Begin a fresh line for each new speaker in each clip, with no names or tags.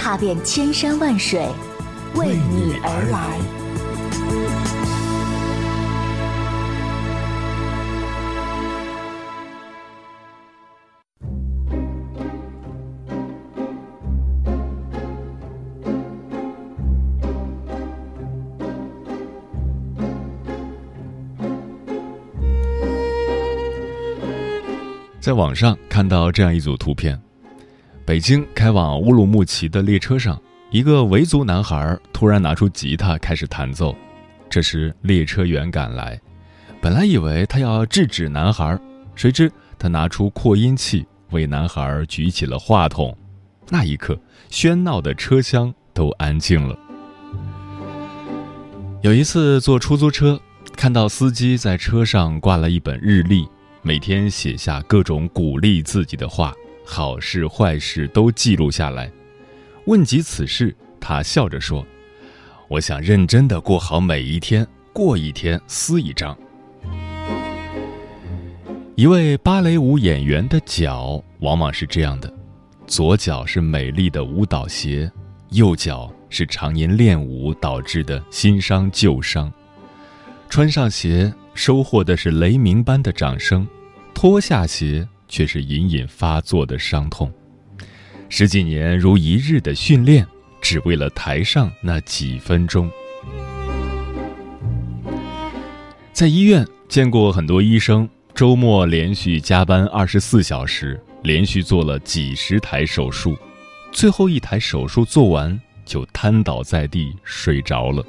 踏遍千山万水，为你而来。
在网上看到这样一组图片：北京开往乌鲁木齐的列车上，一个维族男孩突然拿出吉他开始弹奏。这时，列车员赶来，本来以为他要制止男孩，谁知他拿出扩音器为男孩举起了话筒。那一刻，喧闹的车厢都安静了。有一次坐出租车，看到司机在车上挂了一本日历。每天写下各种鼓励自己的话，好事坏事都记录下来。问及此事，他笑着说：“我想认真的过好每一天，过一天撕一张。”一位芭蕾舞演员的脚往往是这样的：左脚是美丽的舞蹈鞋，右脚是常年练舞导致的新伤旧伤。穿上鞋。收获的是雷鸣般的掌声，脱下鞋却是隐隐发作的伤痛。十几年如一日的训练，只为了台上那几分钟。在医院见过很多医生，周末连续加班二十四小时，连续做了几十台手术，最后一台手术做完就瘫倒在地睡着了。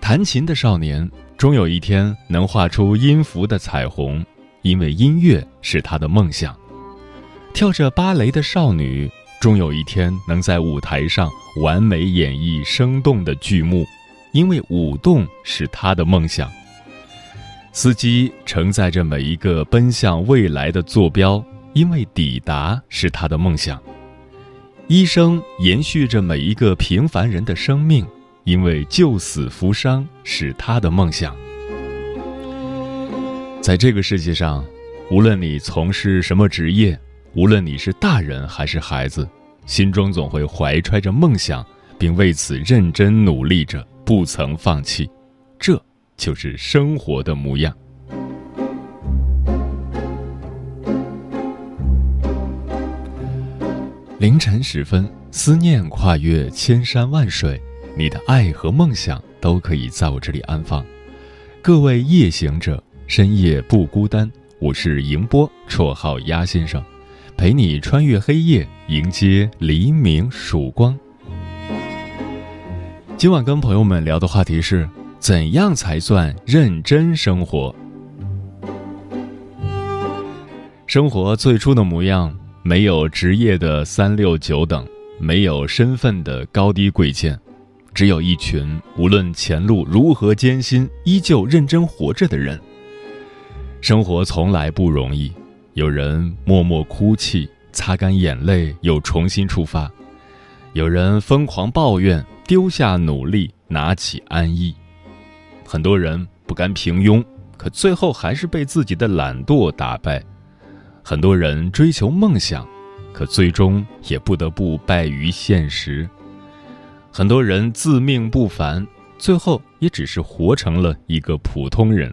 弹琴的少年终有一天能画出音符的彩虹，因为音乐是他的梦想；跳着芭蕾的少女终有一天能在舞台上完美演绎生动的剧目，因为舞动是他的梦想。司机承载着每一个奔向未来的坐标，因为抵达是他的梦想。医生延续着每一个平凡人的生命。因为救死扶伤是他的梦想。在这个世界上，无论你从事什么职业，无论你是大人还是孩子，心中总会怀揣着梦想，并为此认真努力着，不曾放弃。这就是生活的模样。凌晨时分，思念跨越千山万水。你的爱和梦想都可以在我这里安放。各位夜行者，深夜不孤单。我是迎波，绰号鸭先生，陪你穿越黑夜，迎接黎明曙光。今晚跟朋友们聊的话题是：怎样才算认真生活？生活最初的模样，没有职业的三六九等，没有身份的高低贵贱。只有一群无论前路如何艰辛，依旧认真活着的人。生活从来不容易，有人默默哭泣，擦干眼泪，又重新出发；有人疯狂抱怨，丢下努力，拿起安逸。很多人不甘平庸，可最后还是被自己的懒惰打败；很多人追求梦想，可最终也不得不败于现实。很多人自命不凡，最后也只是活成了一个普通人。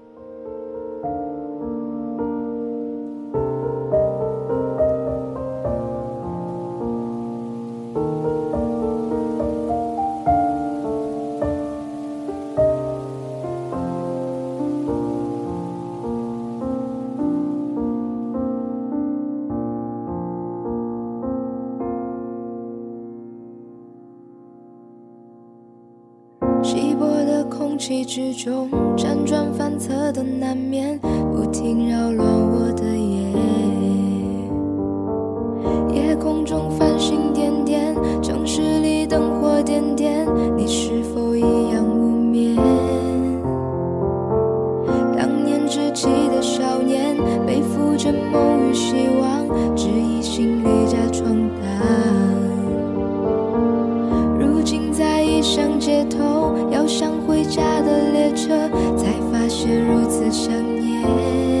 头，要上回家的列车，才发现如此想念。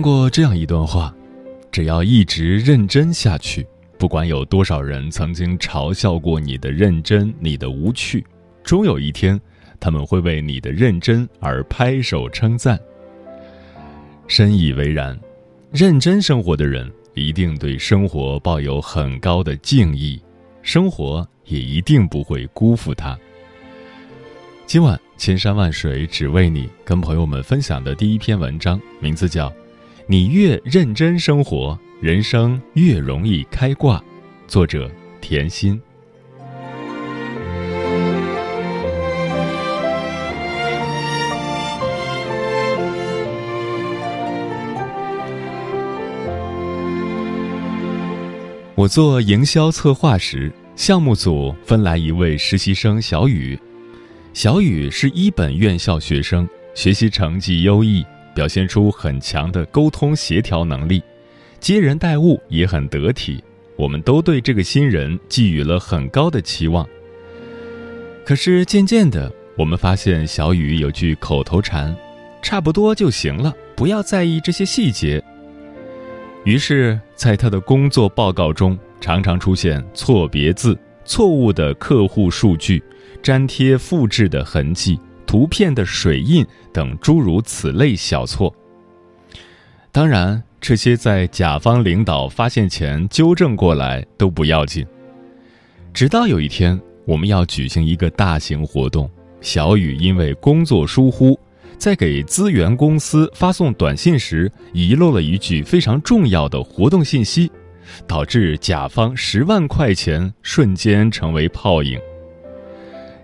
看过这样一段话：只要一直认真下去，不管有多少人曾经嘲笑过你的认真、你的无趣，终有一天，他们会为你的认真而拍手称赞。深以为然，认真生活的人一定对生活抱有很高的敬意，生活也一定不会辜负他。今晚千山万水只为你，跟朋友们分享的第一篇文章，名字叫。你越认真生活，人生越容易开挂。作者甜心。我做营销策划时，项目组分来一位实习生小雨。小雨是一本院校学生，学习成绩优异，表现出很强的沟通协调能力，接人待物也很得体。我们都对这个新人寄予了很高的期望。可是渐渐的，我们发现小雨有句口头禅：“差不多就行了，不要在意这些细节。”于是，在他的工作报告中，常常出现错别字、错误的客户数据、粘贴复制的痕迹、图片的水印等诸如此类小错。当然，这些在甲方领导发现前纠正过来都不要紧。直到有一天，我们要举行一个大型活动，小雨因为工作疏忽。在给资源公司发送短信时，遗漏了一句非常重要的活动信息，导致甲方十万块钱瞬间成为泡影。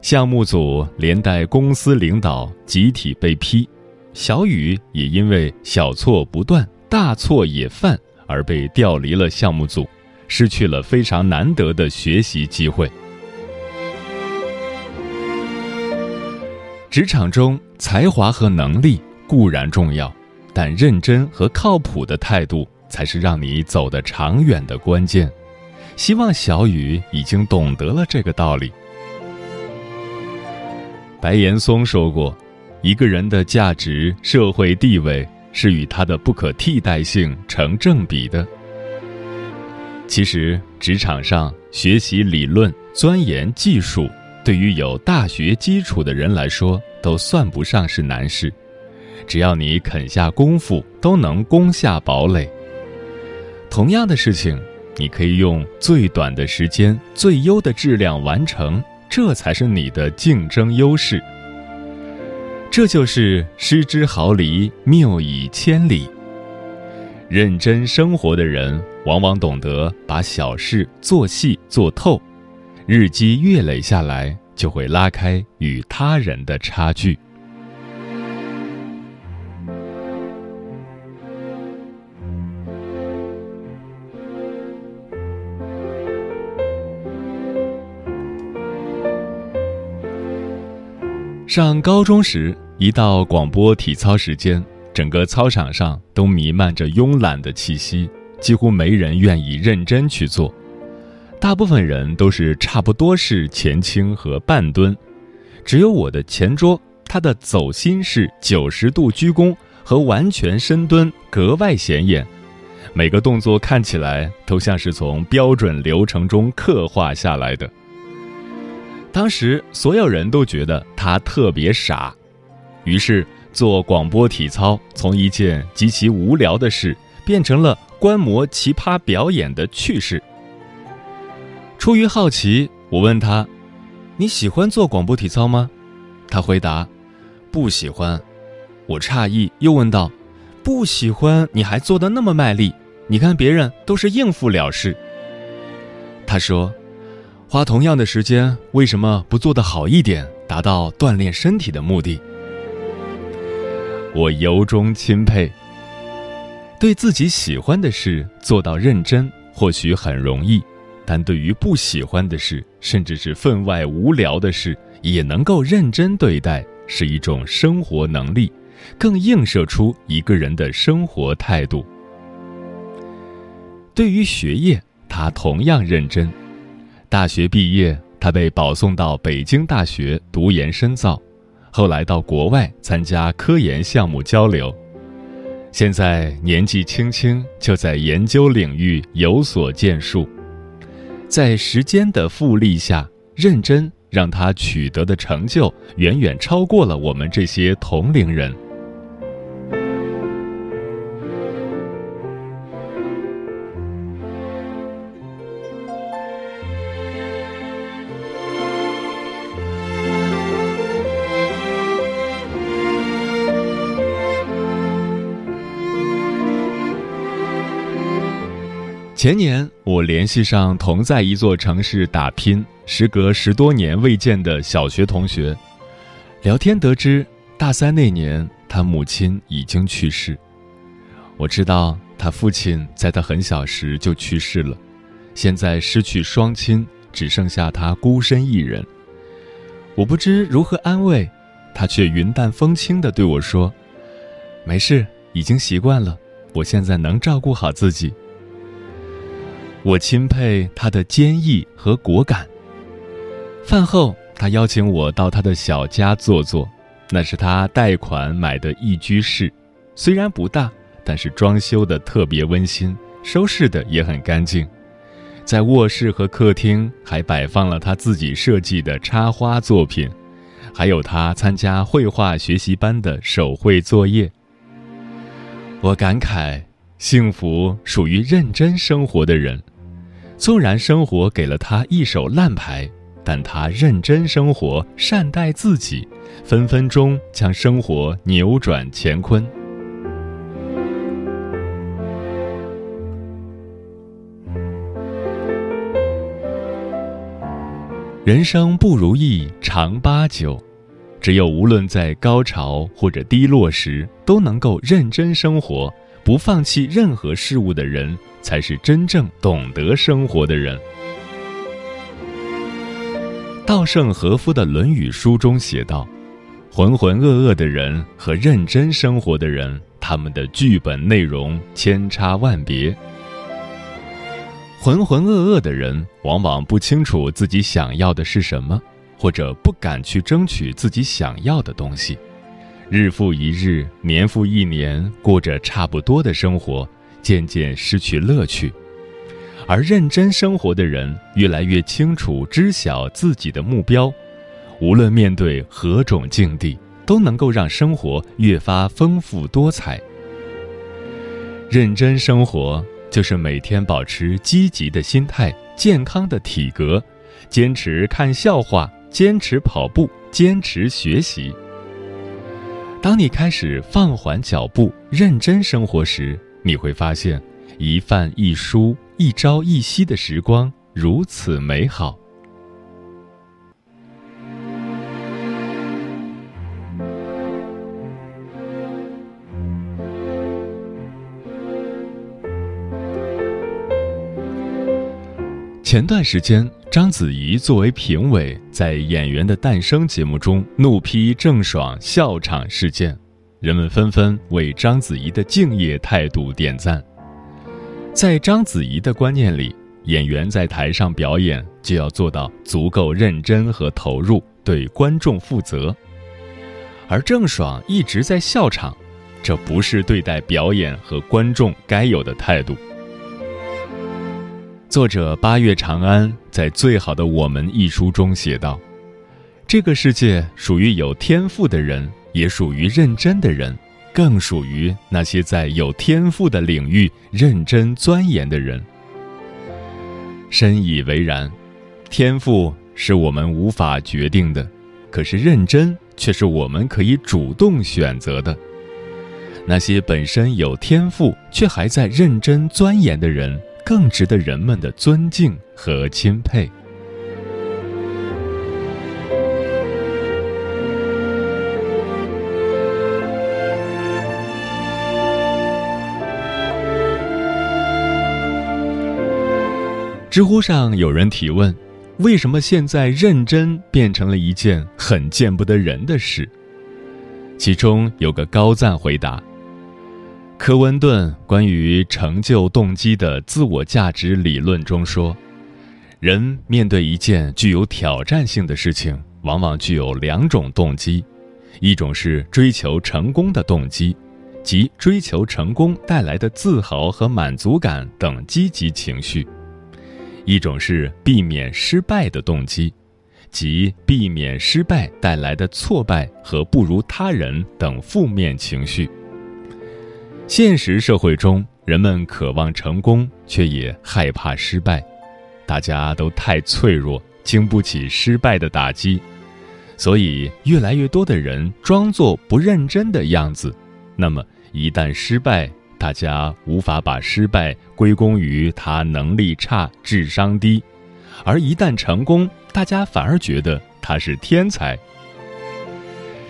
项目组连带公司领导集体被批，小雨也因为小错不断、大错也犯而被调离了项目组，失去了非常难得的学习机会。职场中，才华和能力固然重要，但认真和靠谱的态度才是让你走得长远的关键。希望小雨已经懂得了这个道理。白岩松说过：“一个人的价值、社会地位是与他的不可替代性成正比的。”其实，职场上学习理论、钻研技术。对于有大学基础的人来说，都算不上是难事。只要你肯下功夫，都能攻下堡垒。同样的事情，你可以用最短的时间、最优的质量完成，这才是你的竞争优势。这就是失之毫厘，谬以千里。认真生活的人，往往懂得把小事做细做透。日积月累下来，就会拉开与他人的差距。上高中时，一到广播体操时间，整个操场上都弥漫着慵懒的气息，几乎没人愿意认真去做。大部分人都是差不多是前倾和半蹲，只有我的前桌，他的走心式九十度鞠躬和完全深蹲格外显眼，每个动作看起来都像是从标准流程中刻画下来的。当时所有人都觉得他特别傻，于是做广播体操从一件极其无聊的事变成了观摩奇葩表演的趣事。出于好奇，我问他：“你喜欢做广播体操吗？”他回答：“不喜欢。”我诧异，又问道：“不喜欢你还做的那么卖力？你看别人都是应付了事。”他说：“花同样的时间，为什么不做得好一点，达到锻炼身体的目的？”我由衷钦佩。对自己喜欢的事做到认真，或许很容易。但对于不喜欢的事，甚至是分外无聊的事，也能够认真对待，是一种生活能力，更映射出一个人的生活态度。对于学业，他同样认真。大学毕业，他被保送到北京大学读研深造，后来到国外参加科研项目交流，现在年纪轻轻就在研究领域有所建树。在时间的复利下，认真让他取得的成就远远超过了我们这些同龄人。前年，我联系上同在一座城市打拼、时隔十多年未见的小学同学，聊天得知，大三那年他母亲已经去世。我知道他父亲在他很小时就去世了，现在失去双亲，只剩下他孤身一人。我不知如何安慰，他却云淡风轻地对我说：“没事，已经习惯了，我现在能照顾好自己。”我钦佩他的坚毅和果敢。饭后，他邀请我到他的小家坐坐，那是他贷款买的一居室，虽然不大，但是装修的特别温馨，收拾的也很干净。在卧室和客厅还摆放了他自己设计的插花作品，还有他参加绘画学习班的手绘作业。我感慨，幸福属于认真生活的人。纵然生活给了他一手烂牌，但他认真生活，善待自己，分分钟将生活扭转乾坤。人生不如意常八九，只有无论在高潮或者低落时，都能够认真生活，不放弃任何事物的人。才是真正懂得生活的人。稻盛和夫的《论语》书中写道：“浑浑噩噩的人和认真生活的人，他们的剧本内容千差万别。浑浑噩噩的人往往不清楚自己想要的是什么，或者不敢去争取自己想要的东西，日复一日，年复一年，过着差不多的生活。”渐渐失去乐趣，而认真生活的人越来越清楚知晓自己的目标，无论面对何种境地，都能够让生活越发丰富多彩。认真生活就是每天保持积极的心态、健康的体格，坚持看笑话，坚持跑步，坚持学习。当你开始放缓脚步，认真生活时，你会发现，一饭一书、一朝一夕的时光如此美好。前段时间，章子怡作为评委，在《演员的诞生》节目中怒批郑爽笑场事件。人们纷纷为章子怡的敬业态度点赞。在章子怡的观念里，演员在台上表演就要做到足够认真和投入，对观众负责。而郑爽一直在笑场，这不是对待表演和观众该有的态度。作者八月长安在《最好的我们》一书中写道：“这个世界属于有天赋的人。”也属于认真的人，更属于那些在有天赋的领域认真钻研的人。深以为然，天赋是我们无法决定的，可是认真却是我们可以主动选择的。那些本身有天赋却还在认真钻研的人，更值得人们的尊敬和钦佩。知乎上有人提问：“为什么现在认真变成了一件很见不得人的事？”其中有个高赞回答：“科温顿关于成就动机的自我价值理论中说，人面对一件具有挑战性的事情，往往具有两种动机：一种是追求成功的动机，即追求成功带来的自豪和满足感等积极情绪。”一种是避免失败的动机，即避免失败带来的挫败和不如他人等负面情绪。现实社会中，人们渴望成功，却也害怕失败，大家都太脆弱，经不起失败的打击，所以越来越多的人装作不认真的样子。那么，一旦失败，大家无法把失败归功于他能力差、智商低，而一旦成功，大家反而觉得他是天才。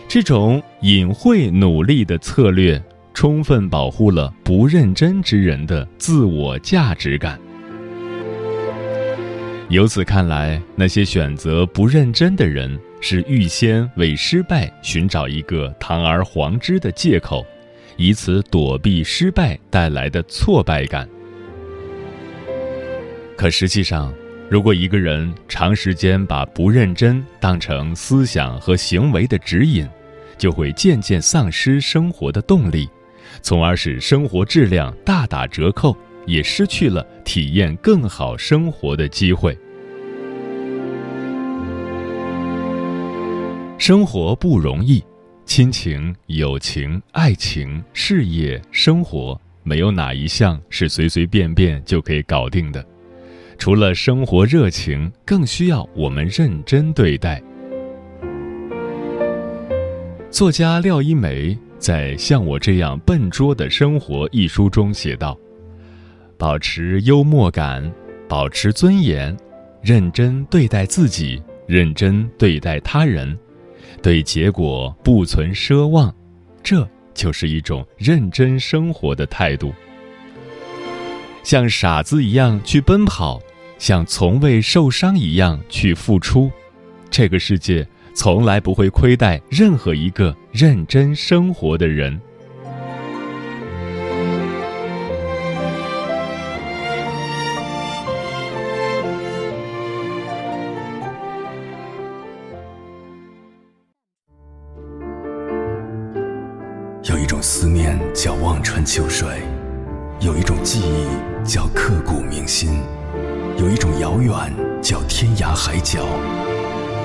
这种隐晦努力的策略，充分保护了不认真之人的自我价值感。由此看来，那些选择不认真的人，是预先为失败寻找一个堂而皇之的借口，以此躲避失败带来的挫败感。可实际上，如果一个人长时间把不认真当成思想和行为的指引，就会渐渐丧失生活的动力，从而使生活质量大打折扣，也失去了体验更好生活的机会。生活不容易，亲情、友情、爱情、事业、生活，没有哪一项是随随便便就可以搞定的。除了生活热情，更需要我们认真对待。作家廖一梅在《像我这样笨拙的生活》一书中写道：“保持幽默感，保持尊严，认真对待自己，认真对待他人，对结果不存奢望，这就是一种认真生活的态度。像傻子一样去奔跑，像从未受伤一样去付出，这个世界。”从来不会亏待任何一个认真生活的人。
有一种思念叫望穿秋水，有一种记忆叫刻骨铭心，有一种遥远叫天涯海角。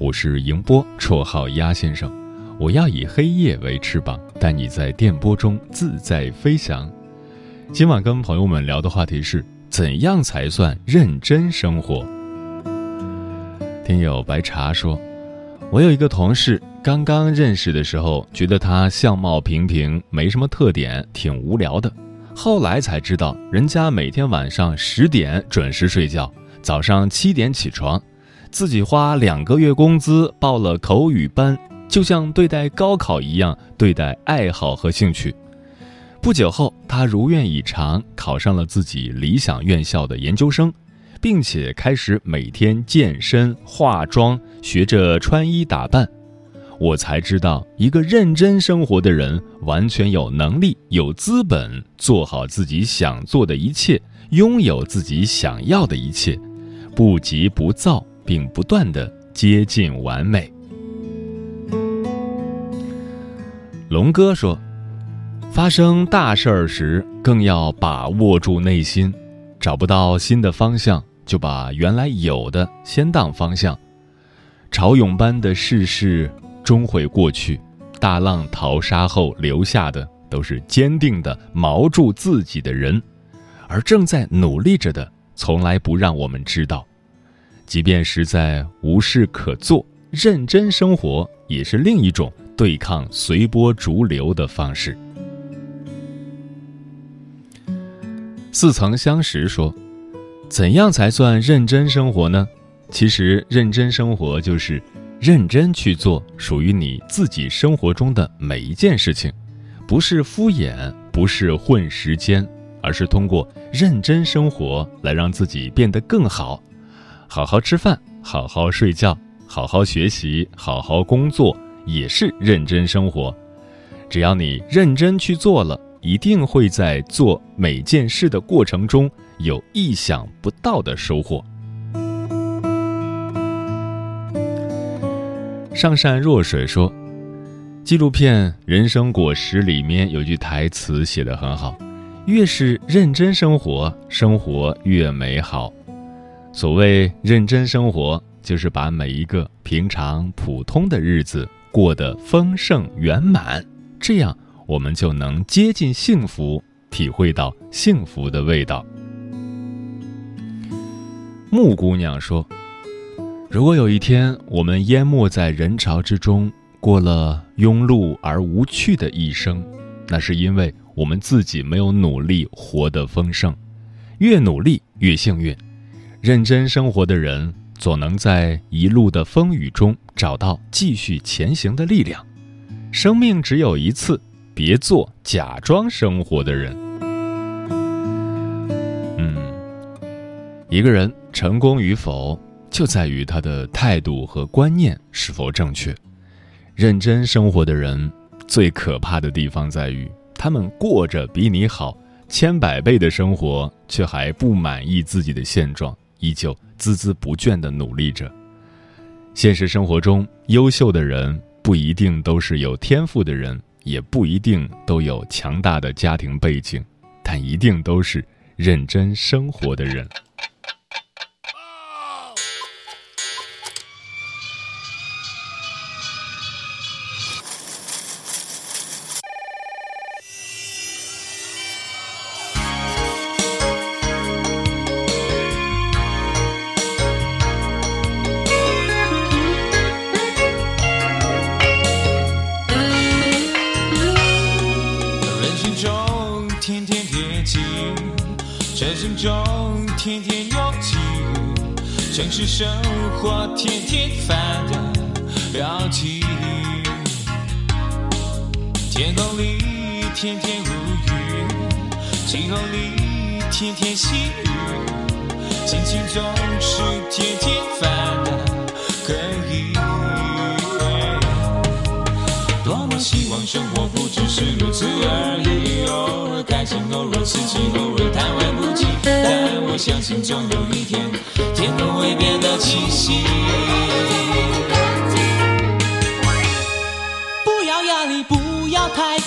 我是迎波，绰号鸭先生。我要以黑夜为翅膀，带你在电波中自在飞翔。今晚跟朋友们聊的话题是：怎样才算认真生活？听友白茶说，我有一个同事，刚刚认识的时候，觉得他相貌平平，没什么特点，挺无聊的。后来才知道，人家每天晚上十点准时睡觉，早上七点起床。自己花两个月工资报了口语班，就像对待高考一样对待爱好和兴趣。不久后，他如愿以偿考上了自己理想院校的研究生，并且开始每天健身、化妆，学着穿衣打扮。我才知道，一个认真生活的人，完全有能力、有资本做好自己想做的一切，拥有自己想要的一切，不急不躁。并不断的接近完美。龙哥说：“发生大事儿时，更要把握住内心。找不到新的方向，就把原来有的先当方向。潮涌般的世事终会过去，大浪淘沙后留下的，都是坚定的锚住自己的人。而正在努力着的，从来不让我们知道。”即便实在无事可做，认真生活也是另一种对抗随波逐流的方式。似曾相识说：“怎样才算认真生活呢？其实，认真生活就是认真去做属于你自己生活中的每一件事情，不是敷衍，不是混时间，而是通过认真生活来让自己变得更好。”好好吃饭，好好睡觉，好好学习，好好工作，也是认真生活。只要你认真去做了，一定会在做每件事的过程中有意想不到的收获。上善若水说，纪录片《人生果实》里面有句台词写得很好：“越是认真生活，生活越美好。所谓认真生活，就是把每一个平常普通的日子过得丰盛圆满，这样我们就能接近幸福，体会到幸福的味道。木姑娘说：“如果有一天我们淹没在人潮之中，过了庸碌而无趣的一生，那是因为我们自己没有努力活得丰盛。越努力越幸运。”认真生活的人，总能在一路的风雨中找到继续前行的力量。生命只有一次，别做假装生活的人。嗯，一个人成功与否，就在于他的态度和观念是否正确。认真生活的人，最可怕的地方在于，他们过着比你好千百倍的生活，却还不满意自己的现状。依旧孜孜不倦地努力着。现实生活中，优秀的人不一定都是有天赋的人，也不一定都有强大的家庭背景，但一定都是认真生活的人。
天天无语，晴空里天天细雨，心情总是天天烦恼可以。多么希望生活不只是如此而已，偶尔开心，偶尔刺激，偶尔贪玩不羁。但我相信总有一天，天空会变得清晰。不要压力，不要太，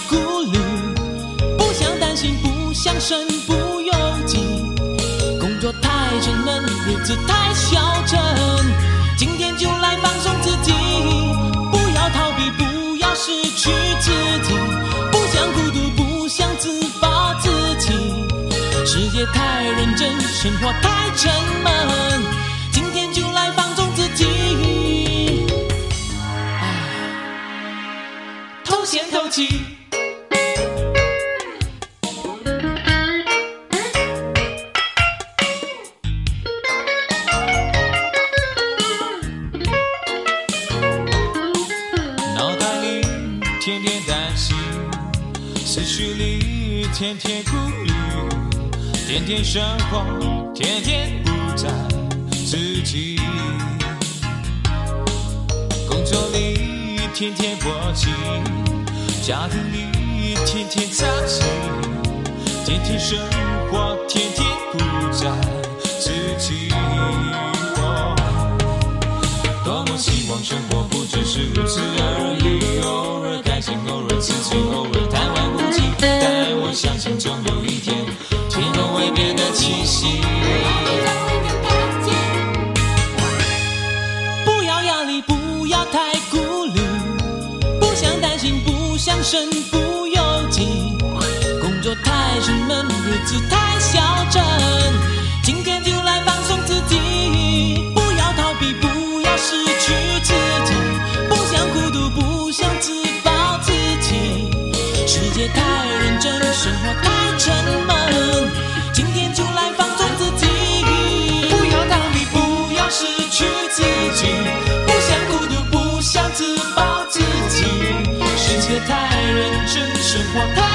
想身不由己。工作太沉闷，日子太消沉，今天就来放松自己。不要逃避，不要失去自己，不想孤独，不想自暴自弃。世界太认真，生活太沉闷，生活，天天不在自己。工作里天天过气，家庭里天天操心。天天生活，天天不在自己。气息。不要压力，不要太顾虑，不想担心，不想身不由己。工作太沉闷，日子太消沉，太认真，生活太。